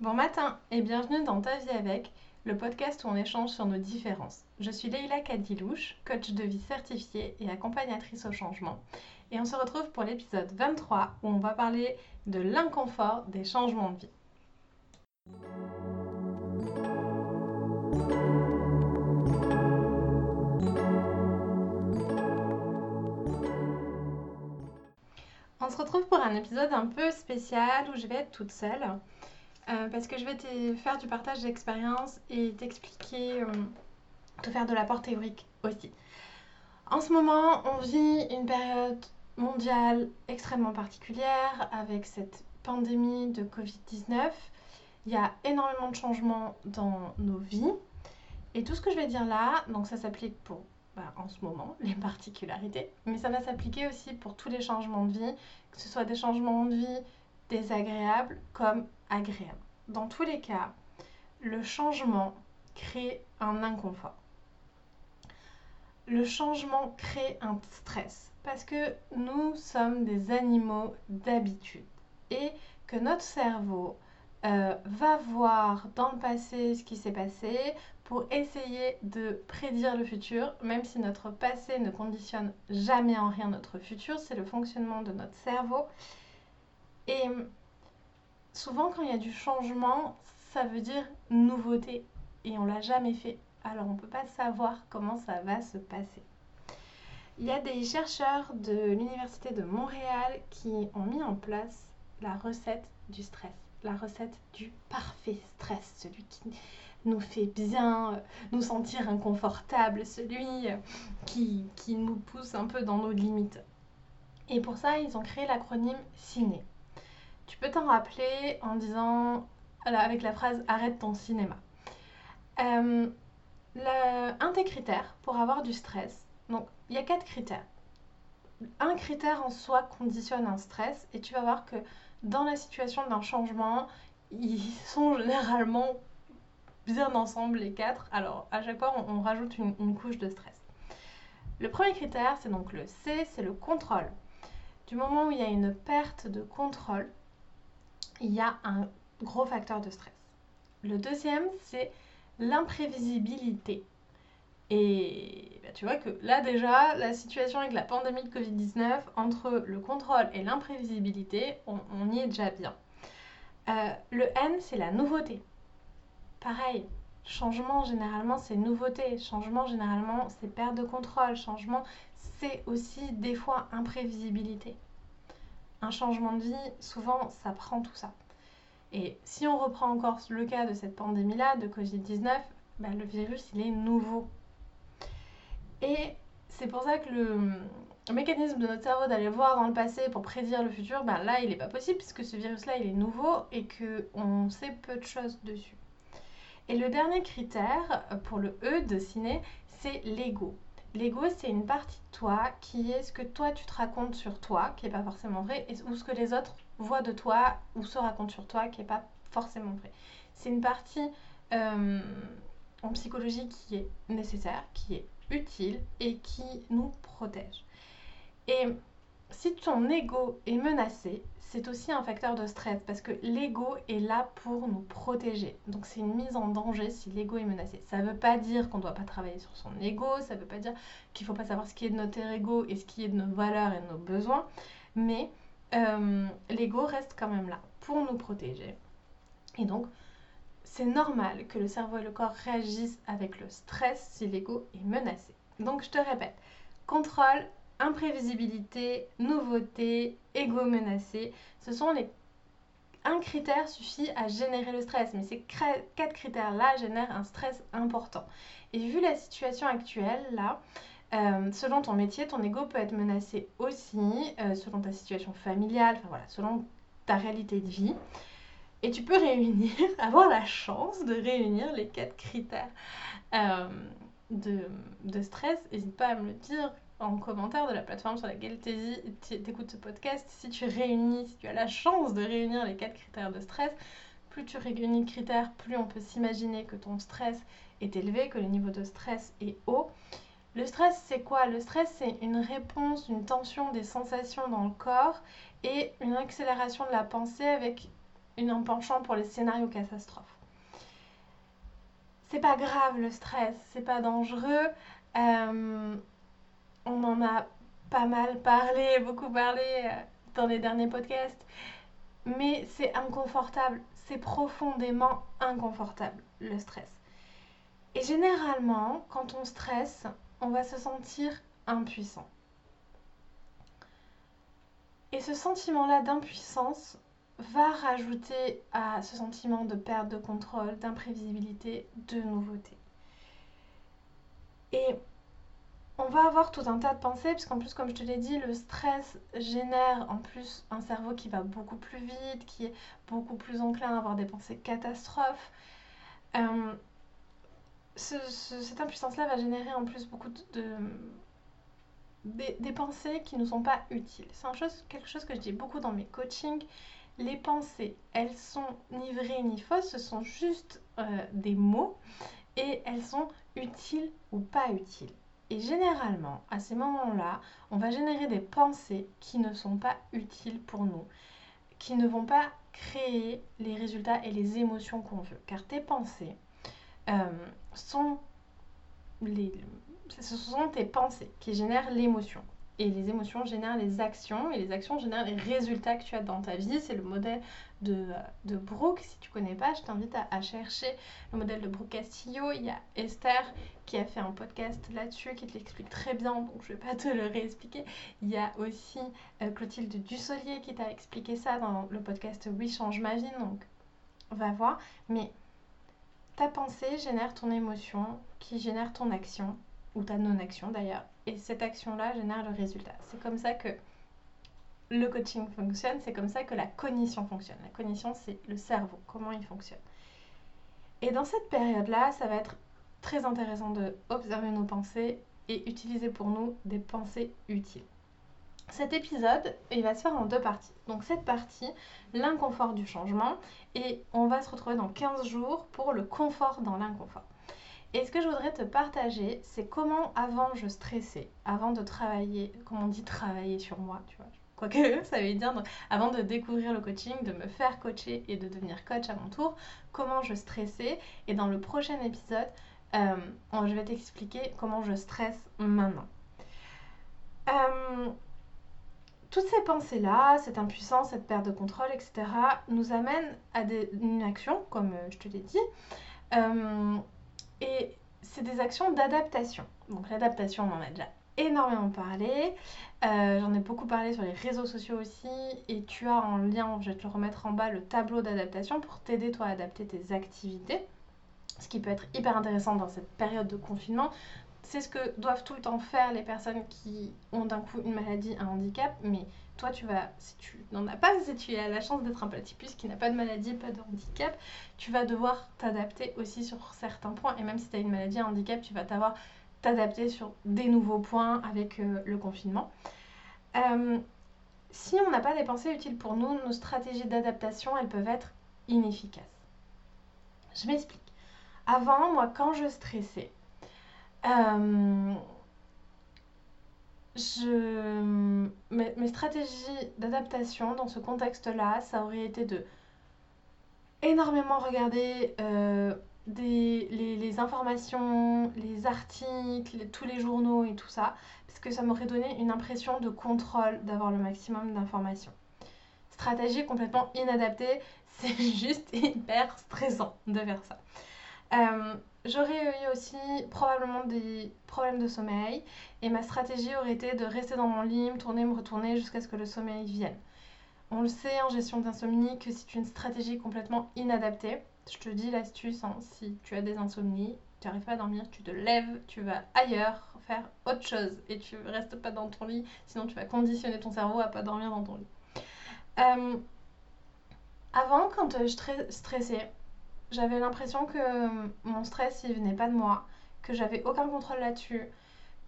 Bon matin et bienvenue dans Ta vie avec, le podcast où on échange sur nos différences. Je suis Leïla Kadilouche, coach de vie certifiée et accompagnatrice au changement. Et on se retrouve pour l'épisode 23 où on va parler de l'inconfort des changements de vie. On se retrouve pour un épisode un peu spécial où je vais être toute seule. Euh, parce que je vais te faire du partage d'expérience et t'expliquer, euh, te faire de l'apport théorique aussi. En ce moment, on vit une période mondiale extrêmement particulière avec cette pandémie de Covid-19. Il y a énormément de changements dans nos vies. Et tout ce que je vais dire là, donc ça s'applique pour bah, en ce moment les particularités, mais ça va s'appliquer aussi pour tous les changements de vie, que ce soit des changements de vie désagréables comme Dans tous les cas, le changement crée un inconfort. Le changement crée un stress parce que nous sommes des animaux d'habitude et que notre cerveau euh, va voir dans le passé ce qui s'est passé pour essayer de prédire le futur, même si notre passé ne conditionne jamais en rien notre futur, c'est le fonctionnement de notre cerveau. Et souvent quand il y a du changement, ça veut dire nouveauté et on l'a jamais fait. Alors on ne peut pas savoir comment ça va se passer. Il y a des chercheurs de l'Université de Montréal qui ont mis en place la recette du stress, la recette du parfait stress, celui qui nous fait bien euh, nous sentir inconfortables, celui euh, qui, qui nous pousse un peu dans nos limites. Et pour ça, ils ont créé l'acronyme CINE. Tu peux t'en rappeler en disant, avec la phrase arrête ton cinéma. Euh, un des critères pour avoir du stress, donc il y a quatre critères. Un critère en soi conditionne un stress et tu vas voir que dans la situation d'un changement, ils sont généralement bien ensemble les quatre. Alors à chaque fois, on, rajoute une, couche de stress. Le premier critère, c'est donc le C, c'est le contrôle. Du moment où il y a une perte de contrôle, il y a un gros facteur de stress. Le deuxième, c'est l'imprévisibilité. Et bah, tu vois que là déjà, la situation avec la pandémie de Covid-19, entre le contrôle et l'imprévisibilité, on, y est déjà bien. Euh, le N, c'est la nouveauté. Pareil, changement généralement c'est nouveauté, changement généralement c'est perte de contrôle, changement c'est aussi des fois imprévisibilité. Un changement de vie, souvent ça prend tout ça. Et si on reprend encore le cas de cette pandémie-là, de Covid-19, bah, le virus il est nouveau. Et c'est pour ça que le, mécanisme de notre cerveau d'aller voir dans le passé pour prédire le futur, bah, là il n'est pas possible puisque ce virus-là il est nouveau et qu'on sait peu de choses dessus. Et le dernier critère euh, pour le E de ciné, c'est l'ego. L'ego, c'est une partie de toi qui est ce que toi tu te racontes sur toi, qui n'est pas forcément vrai, ou ce que les autres voient de toi ou se racontent sur toi, qui n'est pas forcément vrai. C'est une partie euh, en psychologie qui est nécessaire, qui est utile et qui nous protège. Et si ton ego est menacé, c'est aussi un facteur de stress parce que l'ego est là pour nous protéger. Donc c'est une mise en danger si l'ego est menacé. Ça ne veut pas dire qu'on ne doit pas travailler sur son ego, ça ne veut pas dire qu'il ne faut pas savoir ce qui est de notre ego et ce qui est de nos valeurs et de nos besoins, mais euh, l'ego reste quand même là pour nous protéger. Et donc c'est normal que le cerveau et le corps réagissent avec le stress si l'ego est menacé. Donc je te répète, contrôle, imprévisibilité, nouveauté, ego menacé. Ce sont les... Un critère suffit à générer le stress, mais ces quatre critères-là génèrent un stress important. Et vu la situation actuelle, là, euh, selon ton métier, ton ego peut être menacé aussi, euh, selon ta situation familiale, enfin voilà, selon ta réalité de vie. Et tu peux réunir, avoir la chance de réunir les quatre critères euh, de, de, stress. N'hésite pas à me le dire en commentaire de la plateforme sur laquelle tu écoutes ce podcast, si tu réunis, si tu as la chance de réunir les quatre critères de stress, plus tu réunis de critères, plus on peut s'imaginer que ton stress est élevé, que le niveau de stress est haut. Le stress, c'est quoi? Le stress, c'est une réponse, une tension des sensations dans le corps et une accélération de la pensée avec un penchant pour les scénarios catastrophes. C'est pas grave le stress, c'est pas dangereux. Euh, on en a pas mal parlé, beaucoup parlé euh, dans les derniers podcasts, mais c'est inconfortable, c'est profondément inconfortable le stress. Et généralement, quand on stresse, on va se sentir impuissant. Et ce sentiment-là d'impuissance va rajouter à ce sentiment de perte de contrôle, d'imprévisibilité, de nouveauté. Et on va avoir tout un tas de pensées, puisqu'en plus, comme je te l'ai dit, le stress génère en plus un cerveau qui va beaucoup plus vite, qui est beaucoup plus enclin à avoir des pensées catastrophes. Euh, cette impuissance-là va générer en plus beaucoup de, des, pensées qui ne sont pas utiles. C'est quelque chose que je dis beaucoup dans mes coachings. Les pensées, elles sont ni vraies ni fausses, ce sont juste euh, des mots et elles sont utiles ou pas utiles. Et généralement, à ces moments-là, on va générer des pensées qui ne sont pas utiles pour nous, qui ne vont pas créer les résultats et les émotions qu'on veut. Car tes pensées euh, sont ce sont tes pensées qui génèrent l'émotion. Et les émotions génèrent les actions, et les actions génèrent les résultats que tu as dans ta vie. C'est le modèle de, de Brooke. Si tu connais pas, je t'invite à, chercher le modèle de Brooke Castillo. Il y a Esther qui a fait un podcast là-dessus, qui te l'explique très bien, donc je vais pas te le réexpliquer. Il y a aussi euh, Clotilde Dussolier qui t'a expliqué ça dans le podcast Oui, change ma vie, donc va voir. Mais ta pensée génère ton émotion, qui génère ton action, ou ta non-action d'ailleurs. Et cette action-là génère le résultat. C'est comme ça que le coaching fonctionne, c'est comme ça que la cognition fonctionne. La cognition, c'est le cerveau, comment il fonctionne. Et dans cette période-là, ça va être très intéressant de observer nos pensées et utiliser pour nous des pensées utiles. Cet épisode, il va se faire en deux parties. Donc cette partie, l'inconfort du changement, et on va se retrouver dans 15 jours pour le confort dans l'inconfort. Et ce que je voudrais te partager, c'est comment avant je stressais, avant de travailler, comment on dit travailler sur moi, tu vois. Quoique ça veut dire, avant de découvrir le coaching, de me faire coacher et de devenir coach à mon tour, comment je stressais. Et dans le prochain épisode, euh, je vais t'expliquer comment je stresse maintenant. Euh, toutes ces pensées-là, cette impuissance, cette perte de contrôle, etc., nous amènent à une action, comme euh, je te l'ai dit. C'est des actions d'adaptation. Donc l'adaptation, on en a déjà énormément parlé. Euh, j'en ai beaucoup parlé sur les réseaux sociaux aussi. Et tu as en lien, je vais te le remettre en bas, le tableau d'adaptation pour t'aider toi à adapter tes activités. Ce qui peut être hyper intéressant dans cette période de confinement. C'est ce que doivent tout le temps faire les personnes qui ont d'un coup une maladie, un handicap. Mais toi, tu vas, si tu n'en as pas, si tu as la chance d'être un platypus qui n'a pas de maladie, pas de handicap, tu vas devoir t'adapter aussi sur certains points. Et même si tu as une maladie, un handicap, tu vas t'avoir t'adapter sur des nouveaux points avec euh, le confinement. Euh, si on n'a pas des pensées utiles pour nous, nos stratégies d'adaptation, elles peuvent être inefficaces. Je m'explique. Avant, moi, quand je stressais, euh, je... mes, stratégies d'adaptation dans ce contexte-là, ça aurait été de énormément regarder euh, des, les, informations, les articles, tous les journaux et tout ça, parce que ça m'aurait donné une impression de contrôle, d'avoir le maximum d'informations. Stratégie complètement inadaptée, c'est juste hyper stressant de faire ça. Euh, J'aurais eu aussi probablement des problèmes de sommeil et ma stratégie aurait été de rester dans mon lit, me tourner, me retourner jusqu'à ce que le sommeil vienne. On le sait en gestion d'insomnie que c'est une stratégie complètement inadaptée. Je te dis l'astuce, hein, si tu as des insomnies, tu n'arrives pas à dormir, tu te lèves, tu vas ailleurs faire autre chose et tu restes pas dans ton lit, sinon tu vas conditionner ton cerveau à pas dormir dans ton lit. Euh, avant, quand je stressais, j'avais l'impression que euh, mon stress, il venait pas de moi, que j'avais aucun contrôle là-dessus,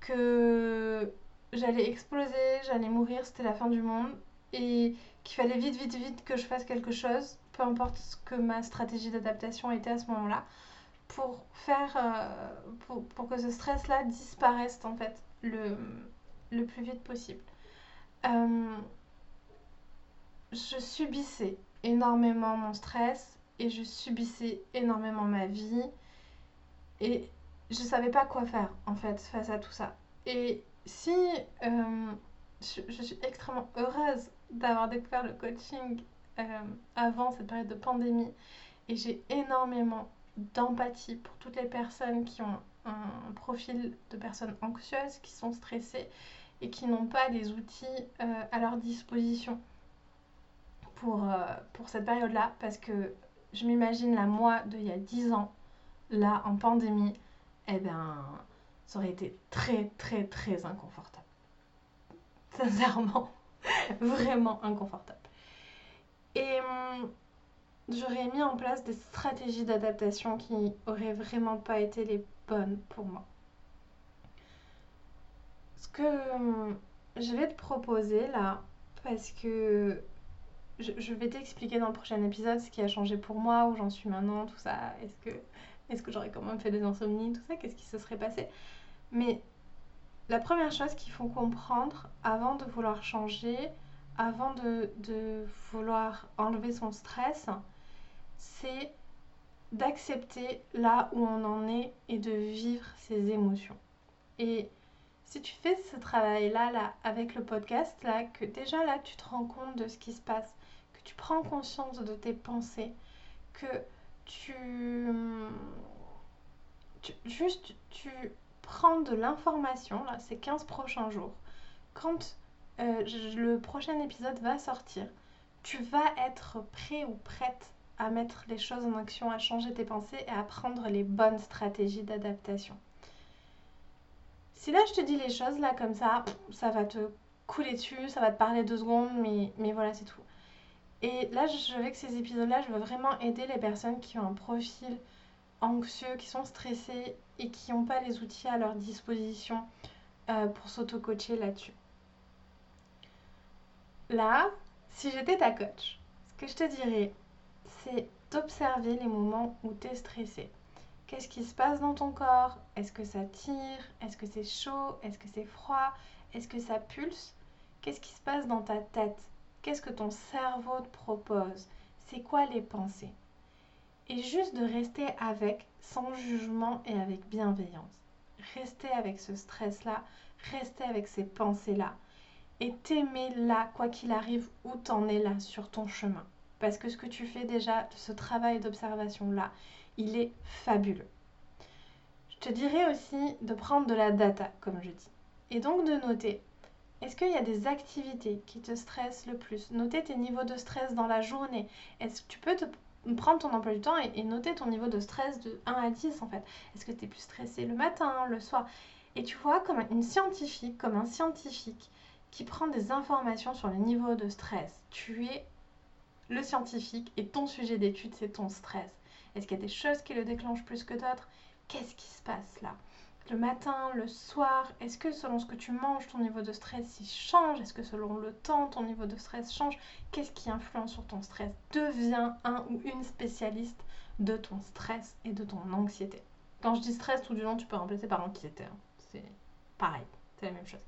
que j'allais exploser, j'allais mourir, c'était la fin du monde, et qu'il fallait vite, vite, vite que je fasse quelque chose, peu importe ce que ma stratégie d'adaptation était à ce moment-là, pour faire, euh, pour, que ce stress-là disparaisse en fait le, plus vite possible. Euh, je subissais énormément mon stress et je subissais énormément ma vie. Et je savais pas quoi faire en fait face à tout ça. Et si euh, je, suis extrêmement heureuse d'avoir découvert le coaching euh, avant cette période de pandémie. Et j'ai énormément d'empathie pour toutes les personnes qui ont un profil de personnes anxieuses, qui sont stressées et qui n'ont pas les outils euh, à leur disposition pour, pour cette période-là. Parce que je m'imagine la moi d'il y a 10 ans, là en pandémie, eh bien, ça aurait été très, très, très inconfortable. Sincèrement, vraiment inconfortable. Et hum, j'aurais mis en place des stratégies d'adaptation qui auraient vraiment pas été les bonnes pour moi. Ce que hum, je vais te proposer là, parce que je, vais t'expliquer dans le prochain épisode ce qui a changé pour moi, où j'en suis maintenant, tout ça. Est-ce que, j'aurais quand même fait des insomnies, tout ça? Qu'est-ce qui se serait passé? Mais la première chose qu'il faut comprendre avant de vouloir changer, avant de, de vouloir enlever son stress, c'est d'accepter là où on en est et de vivre ses émotions. Et si tu fais ce travail-là là, avec le podcast, là, que déjà là tu te rends compte de ce qui se passe, tu prends conscience de tes pensées, que tu, juste tu prends de l'information, là, ces 15 prochains jours, quand euh, le prochain épisode va sortir, tu vas être prêt ou prête à mettre les choses en action, à changer tes pensées et à prendre les bonnes stratégies d'adaptation. Si là je te dis les choses là comme ça, ça va te couler dessus, ça va te parler deux secondes, mais, mais voilà c'est tout. Et là, je, avec ces épisodes-là, je veux vraiment aider les personnes qui ont un profil anxieux, qui sont stressées et qui n'ont pas les outils à leur disposition euh, pour s'auto-coacher là-dessus. Là, si j'étais ta coach, ce que je te dirais, c'est d'observer les moments où tu es stressé. Qu'est-ce qui se passe dans ton corps? Est-ce que ça tire? Est-ce que c'est chaud? Est-ce que c'est froid? Est-ce que ça pulse? Qu'est-ce qui se passe dans ta tête? Qu'est-ce que ton cerveau te propose? C'est quoi les pensées? Et juste de rester avec, sans jugement et avec bienveillance. Rester avec ce stress-là, rester avec ces pensées-là. Et t'aimer là, quoi qu'il arrive, où t'en es là sur ton chemin. Parce que ce que tu fais déjà, ce travail d'observation-là, il est fabuleux. Je te dirais aussi de prendre de la data, comme je dis. Et donc de noter est-ce qu'il y a des activités qui te stressent le plus? Noter tes niveaux de stress dans la journée. Est-ce que tu peux prendre ton emploi du temps et, noter ton niveau de stress de 1 à 10 en fait? Est-ce que tu es plus stressé le matin, le soir? Et tu vois, comme une scientifique, comme un scientifique qui prend des informations sur les niveaux de stress, tu es le scientifique et ton sujet d'étude, c'est ton stress. Est-ce qu'il y a des choses qui le déclenchent plus que d'autres? Qu'est-ce qui se passe là? Le matin, le soir Est-ce que selon ce que tu manges, ton niveau de stress il change? Est-ce que selon le temps, ton niveau de stress change? Qu'est-ce qui influence sur ton stress? Deviens un ou une spécialiste de ton stress et de ton anxiété. Quand je dis stress, tout du long, tu peux remplacer par anxiété. Hein. C'est pareil, c'est la même chose.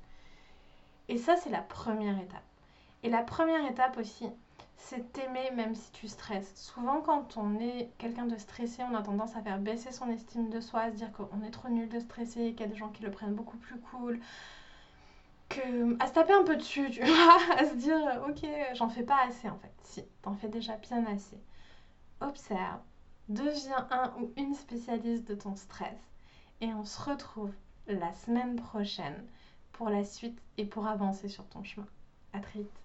Et ça, c'est la première étape. Et la première étape aussi, c'est t'aimer même si tu stresses. Souvent, quand on est quelqu'un de stressé, on a tendance à faire baisser son estime de soi, à se dire qu'on est trop nul de stresser, qu'il y a des gens qui le prennent beaucoup plus cool, que, à se taper un peu dessus, tu vois, à se dire ok, j'en fais pas assez en fait. Si, t'en fais déjà bien assez. Observe, deviens un ou une spécialiste de ton stress et on se retrouve la semaine prochaine pour la suite et pour avancer sur ton chemin. À très vite.